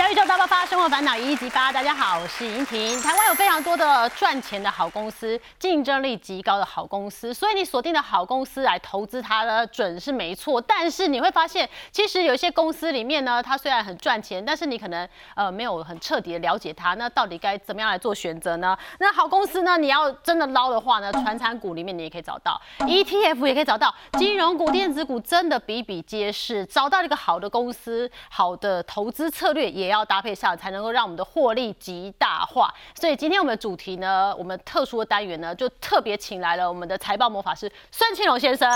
小宇宙大爆发，生活烦恼一一击发。大家好，我是莹婷。台湾有非常多的赚钱的好公司，竞争力极高的好公司，所以你锁定的好公司来投资它呢，准是没错。但是你会发现，其实有一些公司里面呢，它虽然很赚钱，但是你可能呃没有很彻底的了解它，那到底该怎么样来做选择呢？那好公司呢，你要真的捞的话呢，传产股里面你也可以找到，ETF 也可以找到，金融股、电子股真的比比皆是。找到一个好的公司，好的投资策略也要搭配上，才能够让我们的获利极大化。所以今天我们的主题呢，我们特殊的单元呢，就特别请来了我们的财报魔法师孙庆龙先生。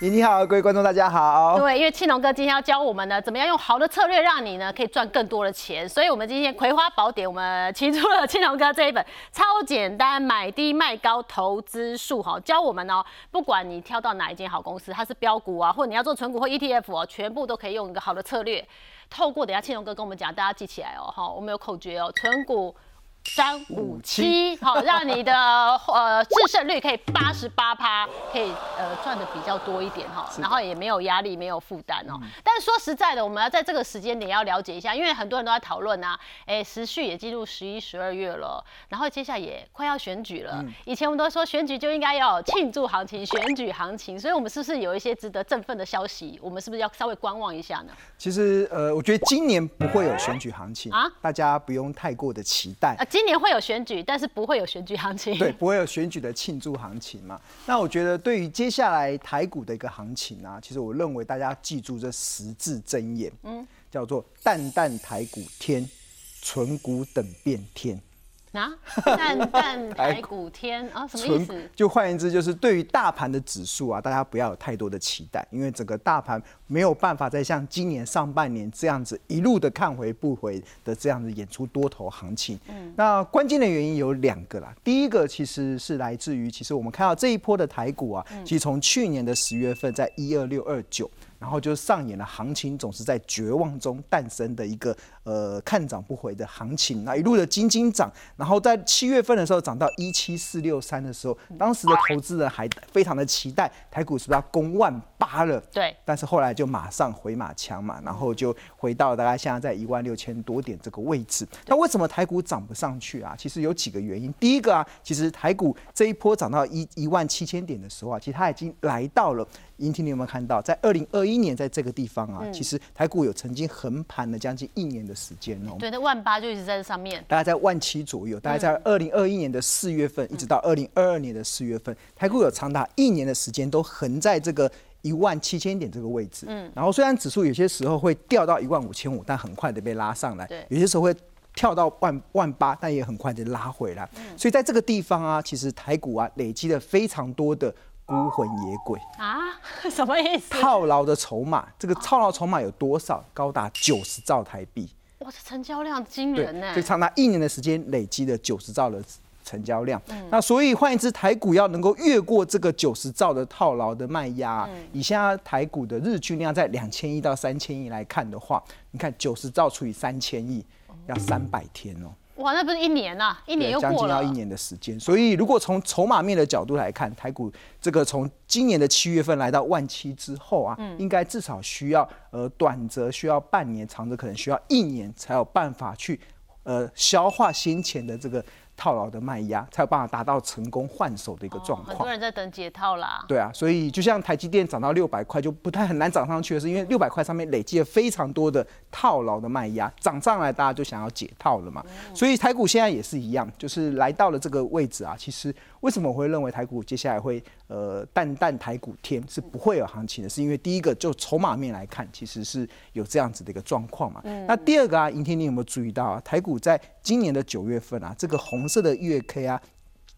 你你好，各位观众大家好。对，因为庆龙哥今天要教我们呢，怎么样用好的策略让你呢可以赚更多的钱。所以我们今天《葵花宝典》，我们提出了庆龙哥这一本超简单买低卖高投资术哈，教我们哦，不管你挑到哪一间好公司，它是标股啊，或者你要做纯股或 ETF 哦。全部都可以用一个好的策略，透过等下庆龙哥跟我们讲，大家记起来哦，哈，我们有口诀哦，存股。三五七，好，让你的呃制胜率可以八十八趴，可以呃赚的比较多一点哈，然后也没有压力，没有负担哦。但是说实在的，我们要在这个时间点要了解一下，因为很多人都在讨论啊，哎，时序也进入十一、十二月了，然后接下来也快要选举了。以前我们都说选举就应该要庆祝行情、选举行情，所以我们是不是有一些值得振奋的消息？我们是不是要稍微观望一下呢？其实呃，我觉得今年不会有选举行情啊，大家不用太过的期待啊。今年会有选举，但是不会有选举行情。对，不会有选举的庆祝行情嘛？那我觉得对于接下来台股的一个行情啊，其实我认为大家记住这十字真言，嗯，叫做“淡淡台股天，纯股等变天”。啊，蛋蛋 台股天啊，什么意思？就换言之，就是对于大盘的指数啊，大家不要有太多的期待，因为整个大盘没有办法再像今年上半年这样子一路的看回不回的这样子演出多头行情。嗯，那关键的原因有两个啦，第一个其实是来自于，其实我们看到这一波的台股啊，其实从去年的十月份在一二六二九。然后就上演了行情总是在绝望中诞生的一个呃看涨不回的行情，那一路的金金涨，然后在七月份的时候涨到一七四六三的时候，当时的投资人还非常的期待台股是不是要攻万八了？对，但是后来就马上回马枪嘛，然后就回到大概现在在一万六千多点这个位置。那为什么台股涨不上去啊？其实有几个原因。第一个啊，其实台股这一波涨到一一万七千点的时候啊，其实它已经来到了。英听你有没有看到，在二零二一年在这个地方啊，其实台股有曾经横盘了将近一年的时间哦。对，那万八就一直在这上面，大概在万七左右。大概在二零二一年的四月份，一直到二零二二年的四月份，台股有长达一年的时间都横在这个一万七千点这个位置。嗯。然后虽然指数有些时候会掉到一万五千五，但很快的被拉上来。对。有些时候会跳到万万八，但也很快的拉回来。嗯。所以在这个地方啊，其实台股啊累积了非常多的。孤魂野鬼啊，什么意思？套牢的筹码，这个套牢筹码有多少？高达九十兆台币。哇，这成交量惊人呢！这长达一年的时间累积了九十兆的成交量。那所以换一只台股要能够越过这个九十兆的套牢的卖压，以现在台股的日均量在两千亿到三千亿来看的话，你看九十兆除以三千亿，要三百天哦。哇，那不是一年呐，一年又过了，将近要一年的时间。所以，如果从筹码面的角度来看，台股这个从今年的七月份来到万七之后啊，应该至少需要呃短则需要半年，长则可能需要一年才有办法去呃消化先前的这个。套牢的卖压才有办法达到成功换手的一个状况。很多人在等解套啦。对啊，所以就像台积电涨到六百块，就不太很难涨上去的是，因为六百块上面累积了非常多的套牢的卖压，涨上来大家就想要解套了嘛。所以台股现在也是一样，就是来到了这个位置啊，其实。为什么我会认为台股接下来会呃淡淡台股天是不会有行情的？是因为第一个就筹码面来看，其实是有这样子的一个状况嘛。那第二个啊，尹天你有没有注意到啊？台股在今年的九月份啊，这个红色的月 K 啊，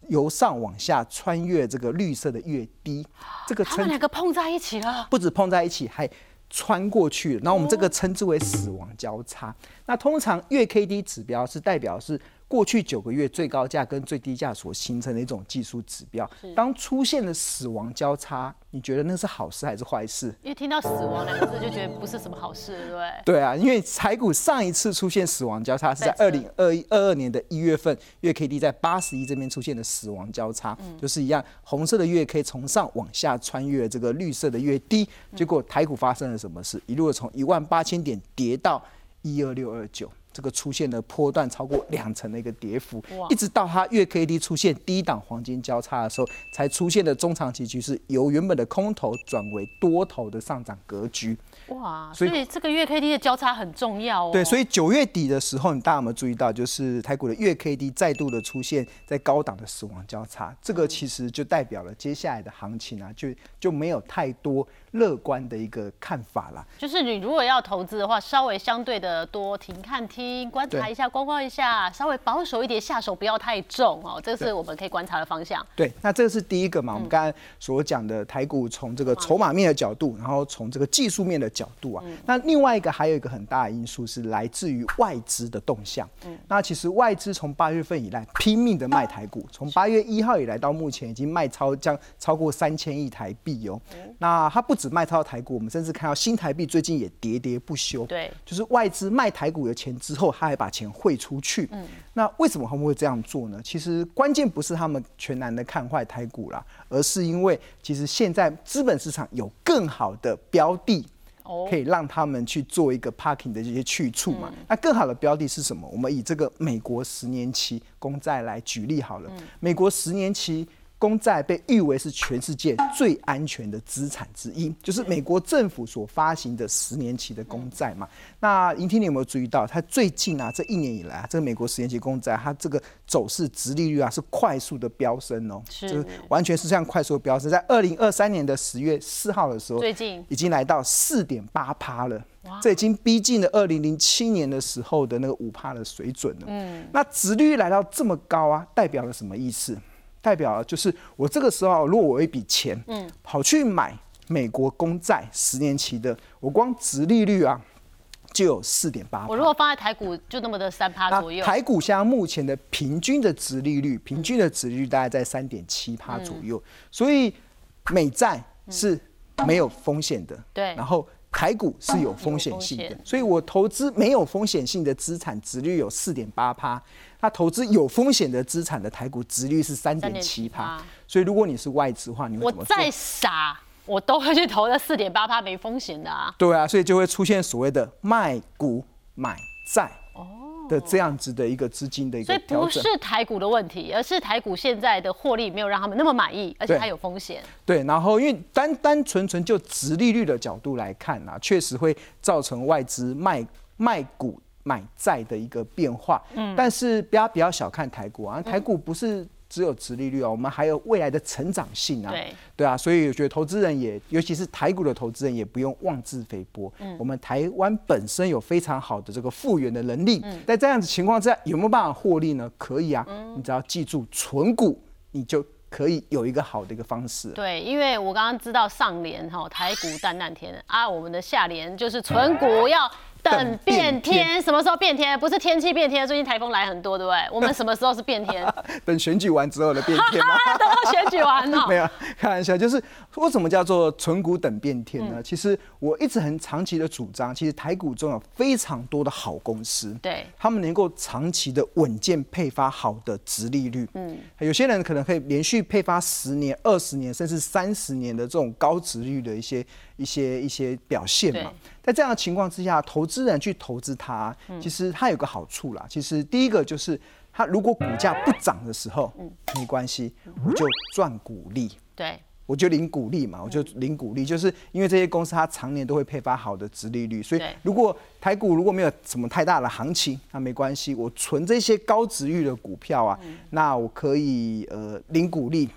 由上往下穿越这个绿色的月低，这个他们两个碰在一起了，不止碰在一起，还穿过去。然后我们这个称之为死亡交叉。那通常月 K D 指标是代表是。过去九个月最高价跟最低价所形成的一种技术指标，当出现了死亡交叉，你觉得那是好事还是坏事？因为听到死亡两个字就觉得不是什么好事，对不对？对啊，因为台股上一次出现死亡交叉是在二零二一二二年的一月份，月 K D 在八十一这边出现的死亡交叉，就是一样，红色的月 K 从上往下穿越这个绿色的月低，结果台股发生了什么事？一路从一万八千点跌到。一二六二九，这个出现了波段超过两成的一个跌幅，一直到它月 K D 出现低档黄金交叉的时候，才出现的中长期趋势由原本的空头转为多头的上涨格局。哇，所以这个月 K D 的交叉很重要哦。对，所以以九月底的时候，你大家有没有注意到，就是台股的月 K D 再度的出现在高档的死亡交叉，这个其实就代表了接下来的行情啊，就就没有太多乐观的一个看法啦。就是你如果要投资的话，稍微相对的多停看听，观察一下，观望一下，稍微保守一点，下手不要太重哦，这是我们可以观察的方向。对，那这个是第一个嗯嘛，我们刚才所讲的台股从这个筹码面的角度，然后从这个技术面的角度嗯啊，那另外一个还有一个很大的因素是来自于外资的动向。嗯那其实外资从八月份以来拼命的卖台股，从八月一号以来到目前已经卖超将超过三千亿台币哦。那它不止卖超台股，我们甚至看到新台币最近也喋喋不休。对就是外资卖台股的钱之后，他还把钱汇出去。嗯，那为什么他们会这样做呢？其实关键不是他们全然的看坏台股啦，而是因为其实现在资本市场有更好的标的。哦可以让他们去做一个 parking 的这些去处嘛？那更好的标的是什么？我们以这个美国十年期公债来举例好了。美国十年期公债被誉为是全世界最安全的资产之一，就是美国政府所发行的十年期的公债嘛。那莹婷，你有没有注意到，它最近啊这一年以来啊，这个美国十年期公债它这个走势、殖利率啊是快速的飙升哦，是就是完全是这样快速的飙升。在二零二三年的十月四号的时候，最近已经来到四点八趴了。这已经逼近了二零零七年的时候的那个五帕的水准了。嗯，那殖利率来到这么高啊，代表了什么意思？代表就是我这个时候，如果我有一笔钱，嗯，跑去买美国公债十年期的，我光殖利率啊就有四点八。我如果放在台股，就那么的三趴左右。台股现在目前的平均的值利率，平均的值利率大概在三点七趴左右，嗯所以美债是没有风险的。对然后台股是有风险性的所以我投资没有风险性的资产，值率有四点八趴。那投资有风险的资产的台股值率是三点七趴所以如果你是外资的话，你会我怎么做？再傻，我都会去投那四点八趴没风险的啊。对啊，所以就会出现所谓的卖股买债的这样子的一个资金的一个所以不。是台股的问题，而是台股现在的获利没有让他们那么满意，而且对它有风险。对，然后因为单单纯纯就直利率的角度来看啊，确实会造成外资卖卖股买债的一个变化。嗯，但是不要不要小看台股啊，台股不是。只有直利率啊，我们还有未来的成长性啊，对对啊，所以我觉得投资人也，尤其是台股的投资人也不用妄自菲薄。嗯，我们台湾本身有非常好的这个复原的能力，在这样子情况之下，有没有办法获利呢？可以啊，你只要记住存股，你就可以有一个好的一个方式了。对，因为我刚刚知道上联哈台股淡淡天啊，我们的下联就是存股要等变天，什么时候变天？不是天气变天，最近台风来很多，对不对？我们什么时候是变天？等选举完之后的变天吗？等到选举完了没。有，开玩笑，就是为什么叫做存股等变天嗯呢？其实我一直很长期的主张，其实台股中有非常多的好公司，对他们能够长期的稳健配发好的值利率。嗯，有些人可能可以连续配发十年、二十年，甚至三十年的这种高值率的一些一些一些表现嘛。在这样的情况之下，投资人去投资它，其实它有个好处啦。其实第一个就是，它如果股价不涨的时候，没关系，我就赚股利。对，我就领股利嘛，我就领股利，就是因为这些公司它常年都会配发好的殖利率，所以如果台股如果没有什么太大的行情，那没关系，我存这些高值率的股票啊，那我可以呃领股利，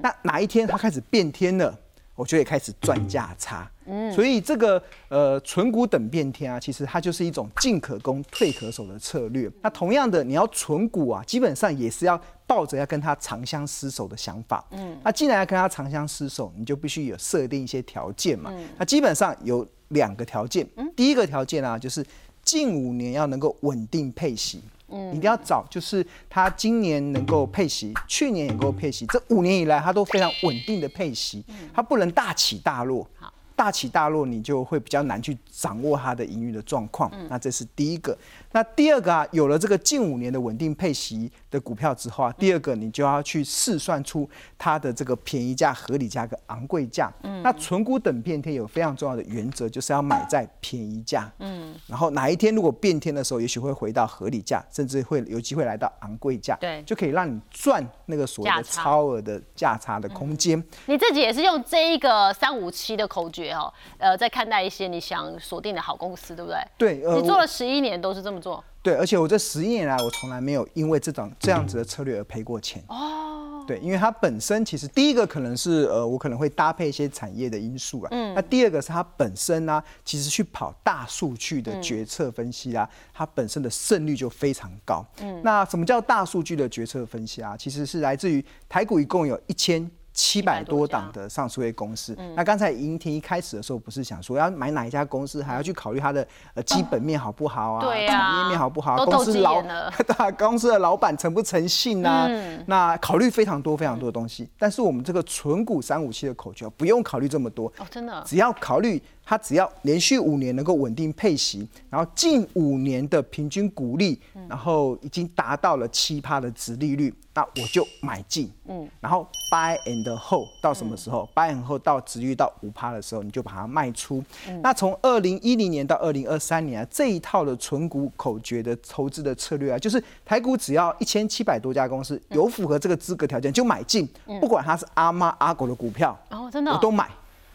那哪一天它开始变天了？我就会开始赚价差，嗯，所以这个呃存股等变天啊，其实它就是一种进可攻退可守的策略。那同样的，你要存股啊，基本上也是要抱着要跟它长相厮守的想法，嗯，那既然要跟它长相厮守，你就必须有设定一些条件嘛，那基本上有两个条件，第一个条件啊，就是近五年要能够稳定配息。嗯，一定要找就是他今年能够配息，去年也能够配息，这五年以来他都非常稳定的配息，他不能大起大落。好，大起大落，你就会比较难去掌握它的盈余的状况。那这是第一个。那第二个啊，有了这个近五年的稳定配息的股票之后啊，第二个你就要去试算出它的这个便宜价、合理价跟昂贵价。嗯。那存股等变天有非常重要的原则，就是要买在便宜价。嗯。然后哪一天如果变天的时候，也许会回到合理价，甚至会有机会来到昂贵价。对。就可以让你赚那个所谓的超额的价差的空间。你自己也是用这一个三五七的口诀哦，呃，在看待一些你想锁定的好公司，对不对？对。你做了十一年都是这么做。对，而且我这十一年来，我从来没有因为这种这样子的策略而赔过钱。哦，对，因为它本身其实第一个可能是呃，我可能会搭配一些产业的因素啊。嗯。那第二个是它本身呢，其实去跑大数据的决策分析啊，它本身的胜率就非常高。嗯。那什么叫大数据的决策分析啊？其实是来自于台股一共有一千。七百多档的上市类公司，那刚才莹婷一开始的时候不是想说要买哪一家公司，还要去考虑它的呃基本面好不好啊，产业面好不好，公司老大 公司的老板诚不诚信啊？那考虑非常多非常多的东西，但是我们这个纯股三五七的口诀不用考虑这么多。哦，真的，只要考虑。它只要连续五年能够稳定配息，然后近五年的平均股利，然后已经达到了七趴的值利率，那我就买进。嗯，然后 buy and hold 到什么时候？buy and hold 到值率到五趴的时候，你就把它卖出。那从二零一零年到二零二三年啊，这一套的纯股口诀的投资的策略啊，就是台股只要一千七百多家公司有符合这个资格条件就买进，不管它是阿妈阿狗的股票，哦，真的，我都买。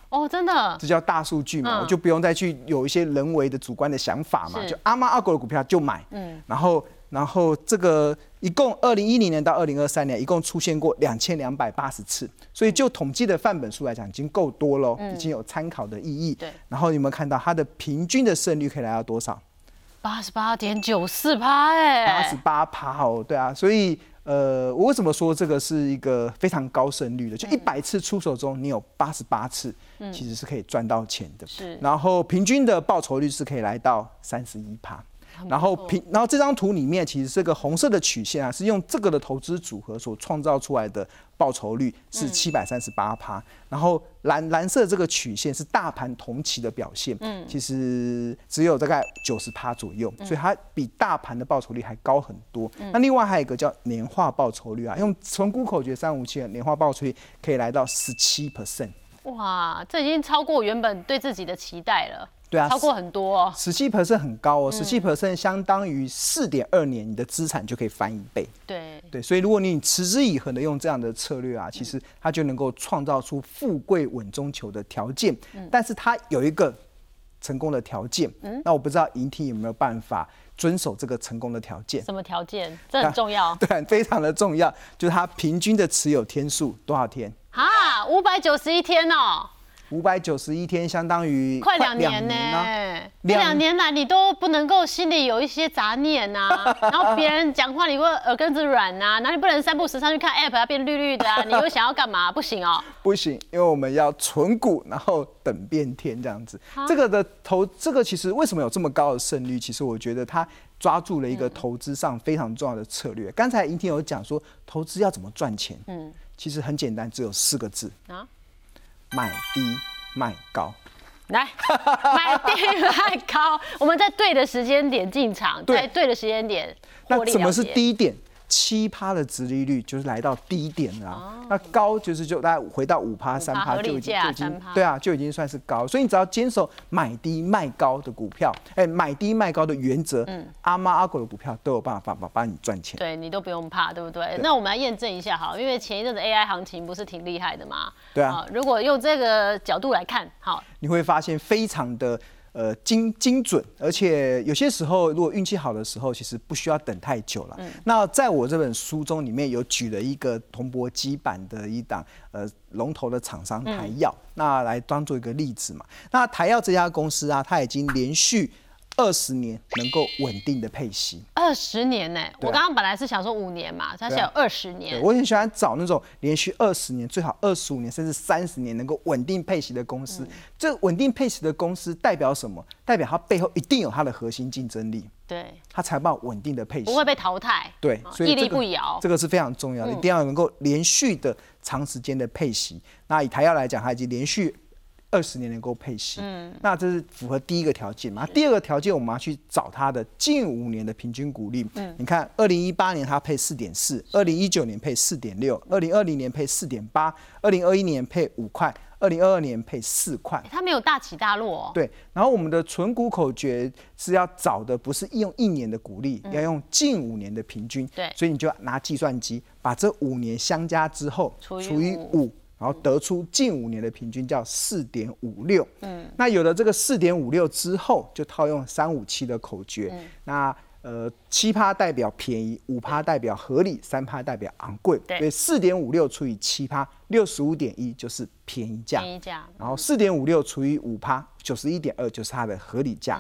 哦，真的，这叫大数据嘛，我就不用再去有一些人为的主观的想法嘛，就阿妈阿狗的股票就买，嗯，然后然后这个一共二零一零年到二零二三年一共出现过两千两百八十次，所以就统计的范本数来讲已经够多喽，已经有参考的意义。对，然后有没有看到它的平均的胜率可以来到多少？八十八点九四趴，哎，八十八趴哦，对啊，所以。呃，我为什么说这个是一个非常高胜率的？就一百次出手中，你有八十八次，其实是可以赚到钱的。是，然后平均的报酬率是可以来到三十一趴。然后平，然后这张图里面其实这个红色的曲线啊，是用这个的投资组合所创造出来的报酬率是七百三十八趴。然后蓝蓝色这个曲线是大盘同期的表现，嗯，其实只有大概九十趴左右，所以它比大盘的报酬率还高很多。那另外还有一个叫年化报酬率啊，用纯股口诀三五七的年化报酬率可以来到十七 percent。哇，这已经超过原本对自己的期待了。对啊，超过很多哦，十七 percent 很高哦，十七 percent 相当于四点二年，你的资产就可以翻一倍。对对，所以如果你持之以恒的用这样的策略啊，其实它就能够创造出富贵稳中求的条件。嗯，但是它有一个成功的条件。嗯，那我不知道银听有没有办法遵守这个成功的条件？什么条件？这很重要。对，非常的重要，就是它平均的持有天数多少天？啊，五百九十一天哦。五百九十一天，相当于快两年呢。这两年来，你都不能够心里有一些杂念呐，然后别人讲话，你会耳根子软呐，哪里不能三步时上去看 app 要变绿绿的啊？你又想要干嘛？不行哦，不行，因为我们要存股，然后等变天这样子。这个的投，这个其实为什么有这么高的胜率？其实我觉得它抓住了一个投资上非常重要的策略。刚才银婷有讲说，投资要怎么赚钱？嗯，其实很简单，只有四个字啊。买低卖高，来买低 卖高，我们在对的时间点进场，在对的时间点。那什么是低点？七趴的殖利率就是来到低点了，那高就是就大概回到五趴三趴就已经就已经对啊就已经算是高，所以你只要坚守买低卖高的股票，哎买低卖高的原则，嗯。阿妈阿狗的股票都有办法帮帮你赚钱，对你都不用怕，对不对？那我们来验证一下哈，因为前一阵子 AI 行情不是挺厉害的嘛，对啊，如果用这个角度来看，好，你会发现非常的。呃，精精准，而且有些时候，如果运气好的时候，其实不需要等太久了。嗯，那在我这本书中里面有举了一个铜箔基板的一档呃龙头的厂商台药，那来当做一个例子嘛。那台药这家公司啊，它已经连续。二十年能够稳定的配息，二十年呢？我刚刚本来是想说五年嘛，他是有二十年。我很喜欢找那种连续二十年，最好二十五年甚至三十年能够稳定配息的公司。这稳定配息的公司代表什么？代表它背后一定有它的核心竞争力。对，它财报稳定的配息，不会被淘汰。对，所以屹立不摇，这个是非常重要的，一定要能够连续的长时间的配息。那以台药来讲，它已经连续。二二十年能够配息。嗯，那这是符合第一个条件嘛？第二个条件我们要去找它的近五年的平均股利。嗯，你看，二零一八年它配四点四，二零一九年配四点六，二零二零年配四点八，二零二一年配五块。二零二二年配四块，它没有大起大落。哦对，然后我们的存股口诀是要找的不是用一年的股利，要用近五年的平均。对，所以你就拿计算机把这五年相加之后除以五，然后得出近五年的平均叫四点五六。嗯，那有了这个四点五六之后，就套用三五七的口诀。那呃，七趴代表便宜，五趴代表合理，三趴代表昂贵。对，所以四点五六除以七趴，六十五点一就是便宜价。便宜价。然后四点五六除以五趴，九十一点二就是它的合理价。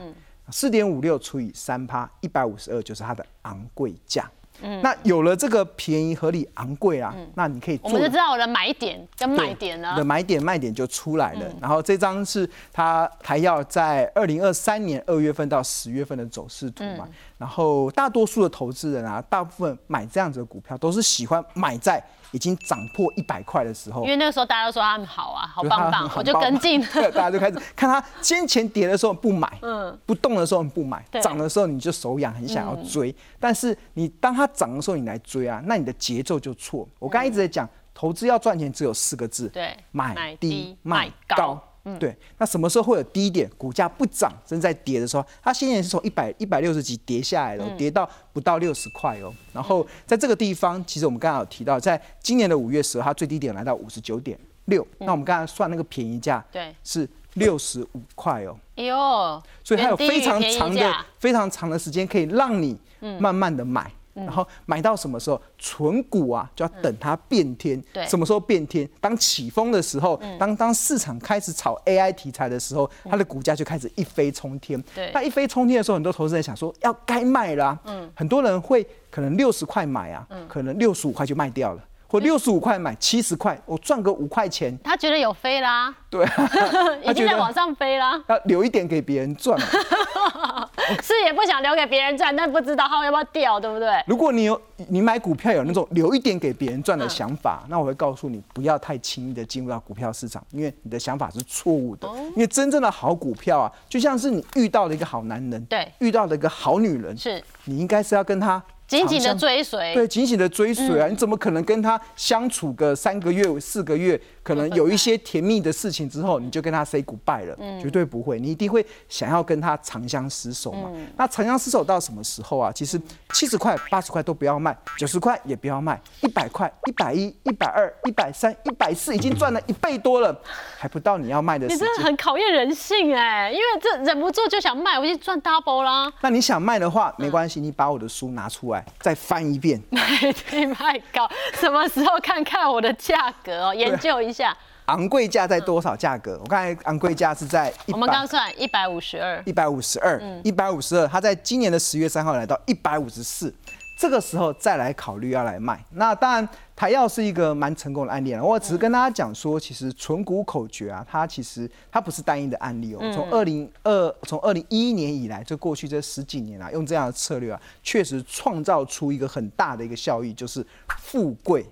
四点五六除以三趴，一百五十二就是它的昂贵价。那有了这个便宜、合理、昂贵啊，那你可以，我们就知道我的买点跟卖点了。的买点、卖点就出来了。然后这张是它还要在二零二三年二月份到十月份的走势图嘛。然后大多数的投资人啊，大部分买这样子的股票都是喜欢买在。已经涨破一百块的时候，因为那个时候大家都说他们好啊，好棒棒，我就跟进。大家就开始看他先前跌的时候不买，嗯，不动的时候不买，涨的时候你就手痒，很想要追。但是你当它涨的时候你来追啊，那你的节奏就错。我刚才一直在讲，投资要赚钱只有四个字，对，买低卖高。对，那什么时候会有低点？股价不涨正在跌的时候，它现在是从一百一百六十几跌下来了，跌到不到六十块哦。然后在这个地方，其实我们刚刚有提到，在今年的五月时候，它最低点来到五十九点六。那我们刚才算那个便宜价，对，是六十五块哦。哎呦，所以它有非常长的、非常长的时间可以让你慢慢的买。然后买到什么时候？存股啊，就要等它变天。对，什么时候变天？当起风的时候，当当市场开始炒 AI 题材的时候，它的股价就开始一飞冲天。对，那一飞冲天的时候，很多投资人想说要该卖了。嗯，很多人会可能六十块买啊，可能六十五块就卖掉了。或六十五块买七十块，我赚个五块钱。他觉得有飞啦，对，啊已经在往上飞啦。要留一点给别人赚，是也不想留给别人赚，但不知道它要不要掉，对不对？如果你有你买股票有那种留一点给别人赚的想法，那我会告诉你不要太轻易的进入到股票市场，因为你的想法是错误的。因为真正的好股票啊，就像是你遇到了一个好男人，对，遇到了一个好女人，是你应该是要跟他。紧紧的追随，对，紧紧的追随啊！你怎么可能跟他相处个三个月、四个月？可能有一些甜蜜的事情之后，你就跟他 say goodbye 了，绝对不会。你一定会想要跟他长相厮守嘛？那长相厮守到什么时候啊？其实七十块、八十块都不要卖，九十块也不要卖，一百块、一百一、一百二、一百三、一百四，已经赚了一倍多了，还不到你要卖的时间。你真的很考验人性哎，因为这忍不住就想卖，我已经赚 double 啦。那你想卖的话，没关系，你把我的书拿出来再翻一遍。卖低卖高，什么时候看看我的价格哦？研究一下。昂贵价在多少价格？我刚才昂贵价是在一，我们刚算一百五十二，一百五十二，一百五十二，它在今年的十月三号来到一百五十四，这个时候再来考虑要来卖。那当然，台药是一个蛮成功的案例了。我只是跟大家讲说，其实纯股口诀啊，它其实它不是单一的案例哦。从二零二，从二零一一年以来，就过去这十几年啊，用这样的策略啊，确实创造出一个很大的一个效益，就是富贵。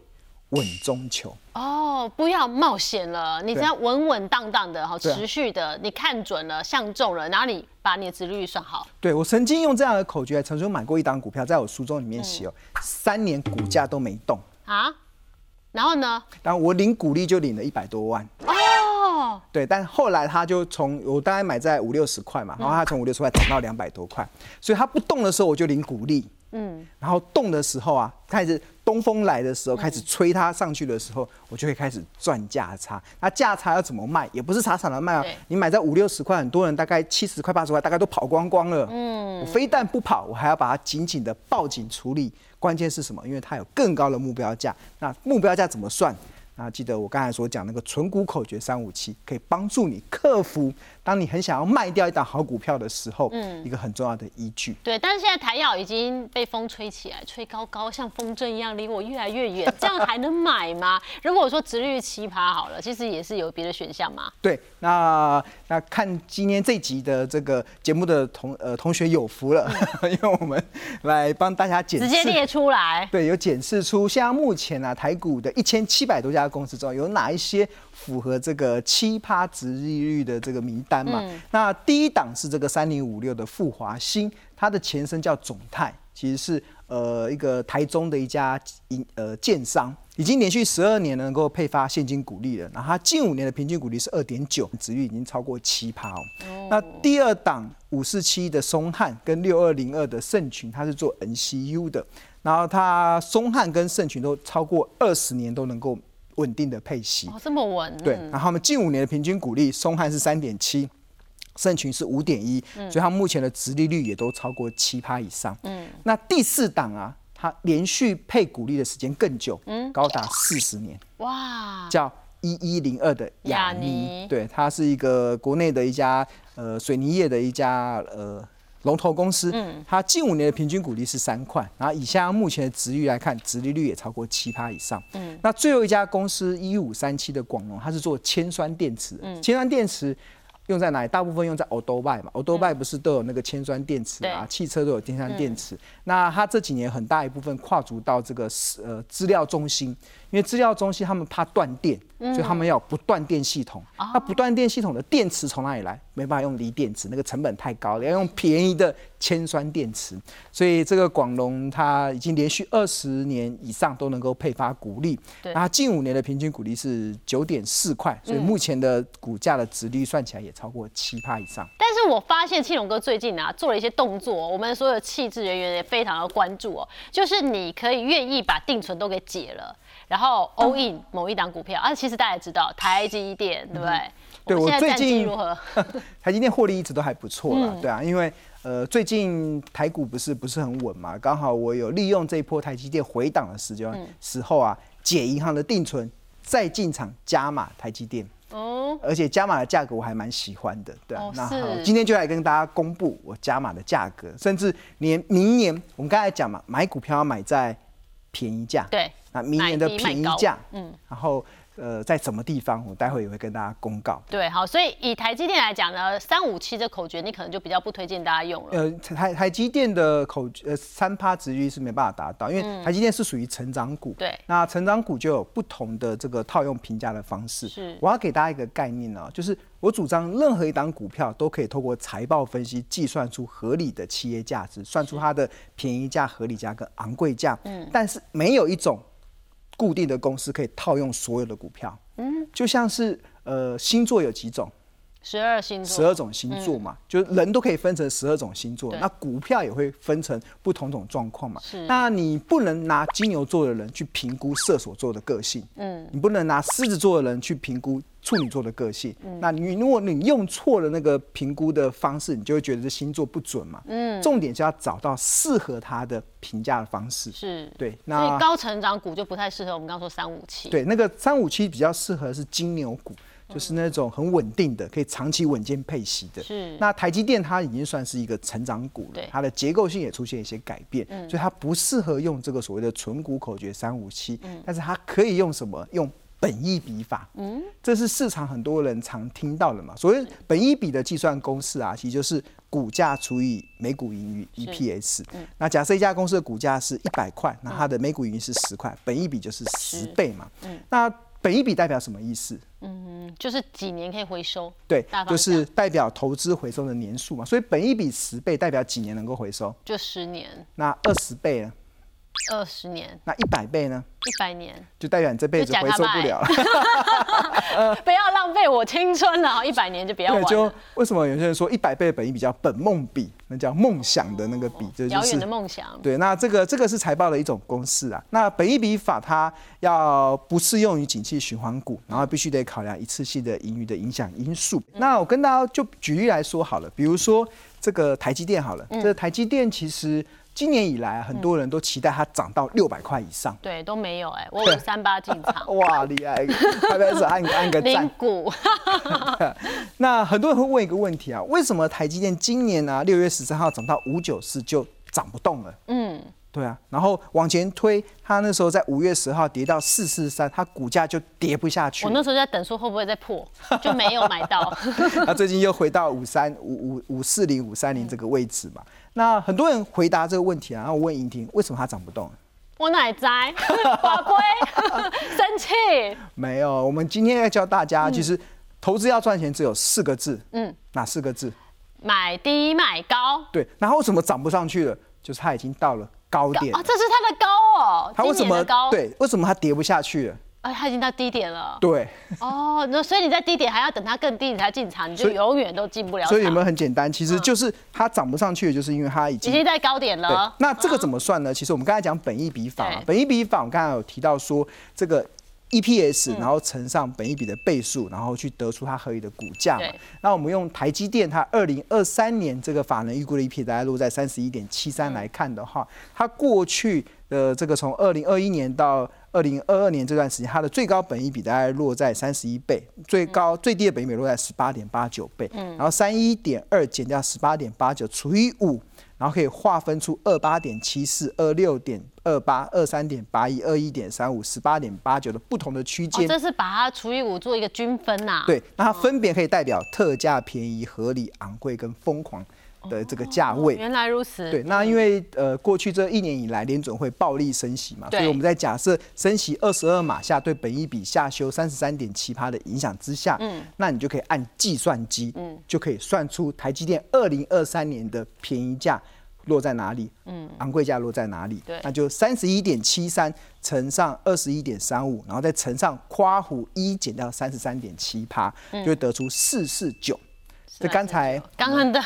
稳中求哦，不要冒险了，你只要稳稳当当的好，持续的，你看准了，相中了，然后你把你的值率算好。对我曾经用这样的口诀，曾经买过一档股票，在我书中里面写哦，三年股价都没动。啊，然后呢？然后我领股利就领了一百多万。哦，对，但后来他就从我大概买在五六十块嘛，然后他从五六十块涨到两百多块，所以他不动的时候我就领股利。嗯，然后动的时候啊，开始东风来的时候，开始吹它上去的时候，我就会开始赚价差。那价差要怎么卖？也不是傻傻的卖啊。你买在五六十块，很多人大概七十块、八十块，大概都跑光光了。嗯，我非但不跑，我还要把它紧紧的抱紧处理。关键是什么？因为它有更高的目标价。那目标价怎么算？那记得我刚才所讲那个纯股口诀三五七，可以帮助你克服。当你很想要卖掉一档好股票的时候，嗯，一个很重要的依据。对，但是现在台药已经被风吹起来，吹高高，像风筝一样离我越来越远，这样还能买吗？如果我说直率奇葩好了，其实也是有别的选项嘛。对，那那看今天这集的这个节目的同呃同学有福了，因为我们来帮大家检直接列出来。对，有检视出现在目前啊台股的一千七百多家公司中有哪一些符合这个七趴值利率的这个名单嘛。那第一档是这个三零五六的富华新，它的前身叫总泰，其实是呃一个台中的一家银呃建商，已经连续十二年能够配发现金股利了。然后它近五年的平均股利是二点九，值率已经超过七趴哦。那第二档五四七的松汉跟六二零二的盛群，它是做 NCU 的。然后它松汉跟盛群都超过二十年都能够稳定的配息，哦，这么稳。对，然后他们近五年的平均股利，松汉是三点七，盛群是五点一，所以它目前的殖利率也都超过七趴以上。嗯，那第四档啊，它连续配股利的时间更久，嗯，高达四十年。哇，叫一一零二的雅尼，对，它是一个国内的一家呃水泥业的一家呃。龙头公司，嗯，它近五年的平均股利是三块，然后以现在目前的值率来看，值利率也超过七趴以上。嗯，那最后一家公司一五三七的广隆，它是做铅酸电池，嗯，铅酸电池。用在哪里？大部分用在 o d o b y 嘛 o d o b y 不是都有那个铅酸电池啊？汽车都有铅酸电池。那它这几年很大一部分跨足到这个呃资料中心，因为资料中心他们怕断电，所以他们要不断电系统。那不断电系统的电池从哪里来？没办法用锂电池，那个成本太高了，要用便宜的铅酸电池。所以这个广隆它已经连续二十年以上都能够配发股利。那近五年的平均股利是九点四块，所以目前的股价的值率算起来也。超过七趴以上，但是我发现庆龙哥最近啊做了一些动作，我们所有气质人员也非常的关注哦。就是你可以愿意把定存都给解了，然后 all in 某一档股票啊。其实大家也知道台积电，对不对？对我最近如何？台积电获利一直都还不错了，对啊，因为呃最近台股不是不是很稳嘛，刚好我有利用这一波台积电回档的时间时候啊，解银行的定存，再进场加码台积电。哦，而且加码的价格我还蛮喜欢的，对啊。那今天就来跟大家公布我加码的价格，甚至连明年我们刚才讲嘛，买股票要买在便宜价，对，那明年的便宜价，嗯，然后。呃，在什么地方，我待会也会跟大家公告。对，好，所以以台积电来讲呢，三五七这口诀，你可能就比较不推荐大家用了。呃，台台积电的口呃三趴值率是没办法达到，因为台积电是属于成长股。对，那成长股就有不同的这个套用评价的方式。是，我要给大家一个概念呢，就是我主张任何一档股票都可以透过财报分析计算出合理的企业价值，算出它的便宜价、合理价跟昂贵价。嗯，但是没有一种。固定的公司可以套用所有的股票，嗯，就像是呃星座有几种，十二星座，十二种星座嘛，就是人都可以分成十二种星座，那股票也会分成不同种状况嘛。是，那你不能拿金牛座的人去评估射手座的个性，嗯，你不能拿狮子座的人去评估。处女座的个性，那你如果你用错了那个评估的方式，你就会觉得这星座不准嘛。嗯，重点是要找到适合他的评价的方式。是，对。那高成长股就不太适合。我们刚刚说三五七，对，那个三五七比较适合是金牛股，就是那种很稳定的，可以长期稳健配息的。是。那台积电它已经算是一个成长股了，它的结构性也出现一些改变，所以它不适合用这个所谓的纯股口诀三五七。嗯。但是它可以用什么？用。本益比法，嗯，这是市场很多人常听到的嘛。所谓本益比的计算公式啊，其实就是股价除以每股盈余 EPS。那假设一家公司的股价是一百块，那它的每股盈余是十块，本益比就是十倍嘛。嗯，那本一笔代表什么意思？嗯，就是几年可以回收。对，就是代表投资回收的年数嘛。所以本一笔十倍代表几年能够回收？就十年。那二十倍呢？二十年，那一百倍呢？一百年，就代表你这辈子回收不了了。不要浪费我青春了，一百年就不要玩。就为什么有些人说一百倍本益比较本梦比，那叫梦想的那个比，就是遥远的梦想。对，那这个这个是财报的一种公式啊。那本益比法它要不适用于景气循环股，然后必须得考量一次性的盈余的影响因素。那我跟大家就举例来说好了，比如说这个台积电好了，这个台积电其实。今年以来，很多人都期待它涨到六百块以上。对，都没有哎，我五三八进场。哇，厉害！拍拍手，按按个赞。股。那很多人会问一个问题啊，为什么台积电今年呢六月十三号涨到五九四就涨不动了？嗯，对啊。然后往前推，它那时候在五月十号跌到四四三，它股价就跌不下去。我那时候在等说会不会再破，就没有买到。那最近又回到五三五五五四零五三零这个位置嘛。那很多人回答这个问题啊，然后我问莹婷，为什么它涨不动？我奶摘，法规，生气。没有，我们今天要教大家，其实投资要赚钱只有四个字，嗯，哪四个字？买低买高。对，然后为什么涨不上去了？就是它已经到了高点啊，这是它的高哦。它为什么高？对，为什么它跌不下去了？哎，它已经到低点了。对。哦，那所以你在低点还要等它更低你才进场，你就永远都进不了。所以有没有很简单？其实就是它涨不上去，就是因为它已经已经在高点了。那这个怎么算呢？其实我们刚才讲本益比法，本益比法我刚才有提到说这个。EPS，然后乘上本一笔的倍数，然后去得出它合理的股价嘛。那我们用台积电它二零二三年这个法人预估的 EPS，大概落在三十一点七三来看的话，它过去的这个从二零二一年到二零二二年这段时间，它的最高本益比大概落在三十一倍，最高最低的本益比落在十八点八九倍。嗯。然后三一点二减掉十八点八九除以五。然后可以划分出二八点七四、二六点二八、二三点八一、二一点三五、十八点八九的不同的区间。这是把它除以五做一个均分呐。对，那它分别可以代表特价、便宜、合理、昂贵跟疯狂。的这个价位，原来如此。对，那因为呃，过去这一年以来，联准会暴力升息嘛，所以我们在假设升息二十二码下对本一比下修三十三点七趴的影响之下，嗯，那你就可以按计算机，嗯，就可以算出台积电二零二三年的便宜价落在哪里，嗯，昂贵价落在哪里，对，那就三十一点七三乘上二十一点三五，然后再乘上夸虎一减掉三十三点七趴，就会得出四四九。这刚才刚刚的。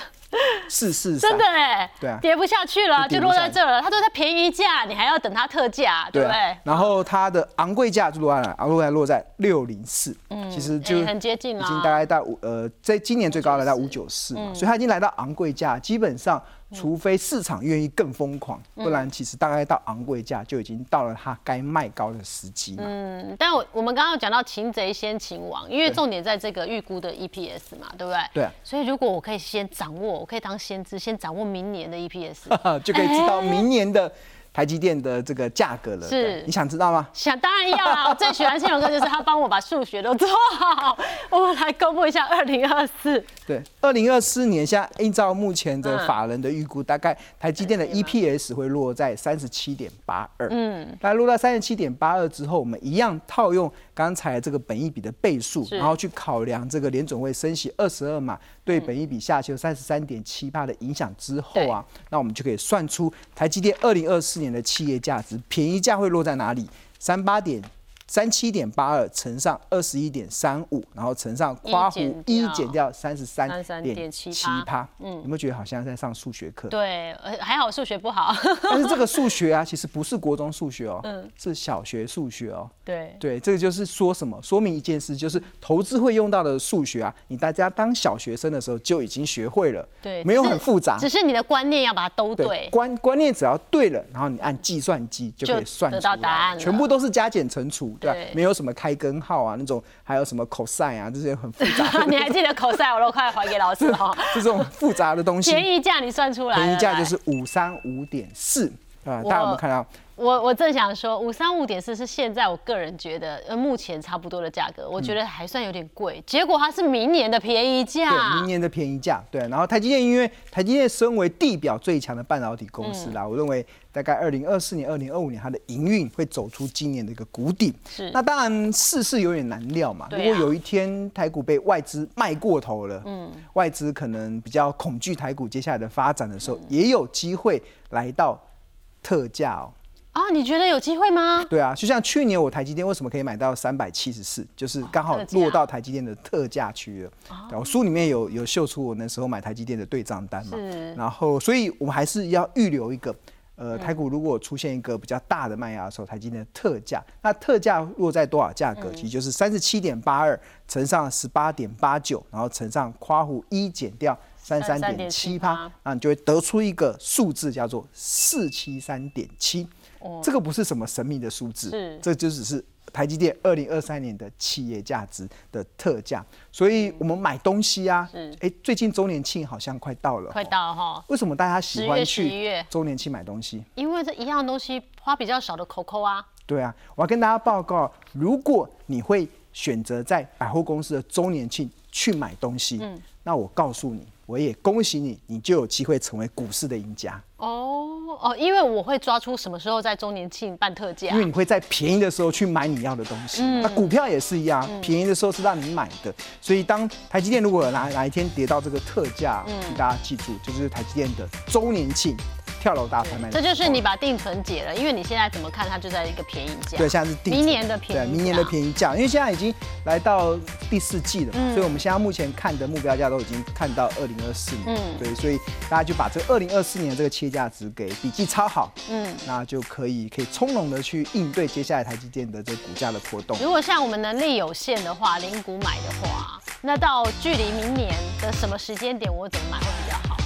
四四真的哎，对啊，跌不下去了，就落在这了。他说他便宜价，你还要等它特价，对不对？然后它的昂贵价就落在哪？昂贵价落在六零四，嗯，其实就很接近了，已经大概到五呃，在今年最高来到五九四嘛，所以它已经来到昂贵价，基本上。除非市场愿意更疯狂，不然其实大概到昂贵价就已经到了它该卖高的时机嘛。嗯，但我我们刚刚讲到擒贼先擒王，因为重点在这个预估的 EPS 嘛，对不对？对。所以如果我可以先掌握，我可以当先知，先掌握明年的 EPS，就可以知道明年的。台积电的这个价格了，是你想知道吗？想，当然要啦！我最喜欢信荣哥，就是他帮我把数学都做好。我们来公布一下二零二四。对，二零二四年，现在依照目前的法人的预估，大概台积电的 EPS 会落在三十七点八二。嗯，那落到三十七点八二之后，我们一样套用刚才这个本益比的倍数，然后去考量这个联总会升息二十二码对本益比下修三十三点七八的影响之后啊，那我们就可以算出台积电二零二四年的企业价值，便宜价会落在哪里？三八点。三七点八二乘上二十一点三五，然后乘上夸弧一减掉三十三点七趴，嗯，有没有觉得好像在上数学课？对，还好数学不好。但是这个数学啊，其实不是国中数学哦，嗯，是小学数学哦。对对，这个就是说什么？说明一件事，就是投资会用到的数学啊，你大家当小学生的时候就已经学会了，对，没有很复杂，只是你的观念要把它都对。观观念只要对了，然后你按计算机就可以算得到答案，全部都是加减乘除。对，没有什么开根号啊，那种还有什么 cos 啊，这些很复杂。你还记得 cos？我都快还给老师哈。这种复杂的东西。便宜价你算出来？便宜价就是五三五点四啊，大家有没有看到？我我正想说，五三五点四是现在我个人觉得呃目前差不多的价格，我觉得还算有点贵。结果它是明年的便宜价。对，明年的便宜价。对，然后台积电因为台积电身为地表最强的半导体公司啦，我认为大概二零二四年、二零二五年它的营运会走出今年的一个谷底。是。那当然世事有点难料嘛。如果有一天台股被外资卖过头了，嗯，外资可能比较恐惧台股接下来的发展的时候，也有机会来到特价哦。啊，你觉得有机会吗？对啊，就像去年我台积电为什么可以买到三百七十四，就是刚好落到台积电的特价区了。我书里面有有秀出我那时候买台积电的对账单嘛。然后，所以我们还是要预留一个，呃，台股如果出现一个比较大的卖压的时候，台积电的特价，那特价落在多少价格？其实就是三十七点八二乘上十八点八九，然后乘上夸弧一减掉三三点七八，那你就会得出一个数字叫做四七三点七。这个不是什么神秘的数字，这就只是台积电二零二三年的企业价值的特价。所以我们买东西啊，哎，最近周年庆好像快到了，快到哈。为什么大家喜欢去周年庆买东西？因为这一样东西花比较少的 COCO 啊。对啊，我要跟大家报告，如果你会选择在百货公司的周年庆去买东西，嗯那我告诉你。我也恭喜你，你就有机会成为股市的赢家哦。哦，因为我会抓出什么时候在周年庆办特价因为，你会在便宜的时候去买你要的东西。嗯那股票也是一样，便宜的时候是让你买的，所以当台积电如果哪哪一天跌到这个特价，大家记住，就是台积电的周年庆跳楼大拍卖。这就是你把定存解了，因为你现在怎么看它就在一个便宜价。对，现在是定明年的便宜对，明年的便宜价，因为现在已经来到第四季了嘛，嗯所以我们现在目前看的目标价都已经看到二零二四年，嗯对，所以大家就把这二零二四年的这个切价值给笔记抄好，嗯，那就可以可以从容的去应对接下来台积电的这个股价的波动。如果像我们能力有限的话，零股买的话，那到距离明年的什么时间点，我怎么买会比较好？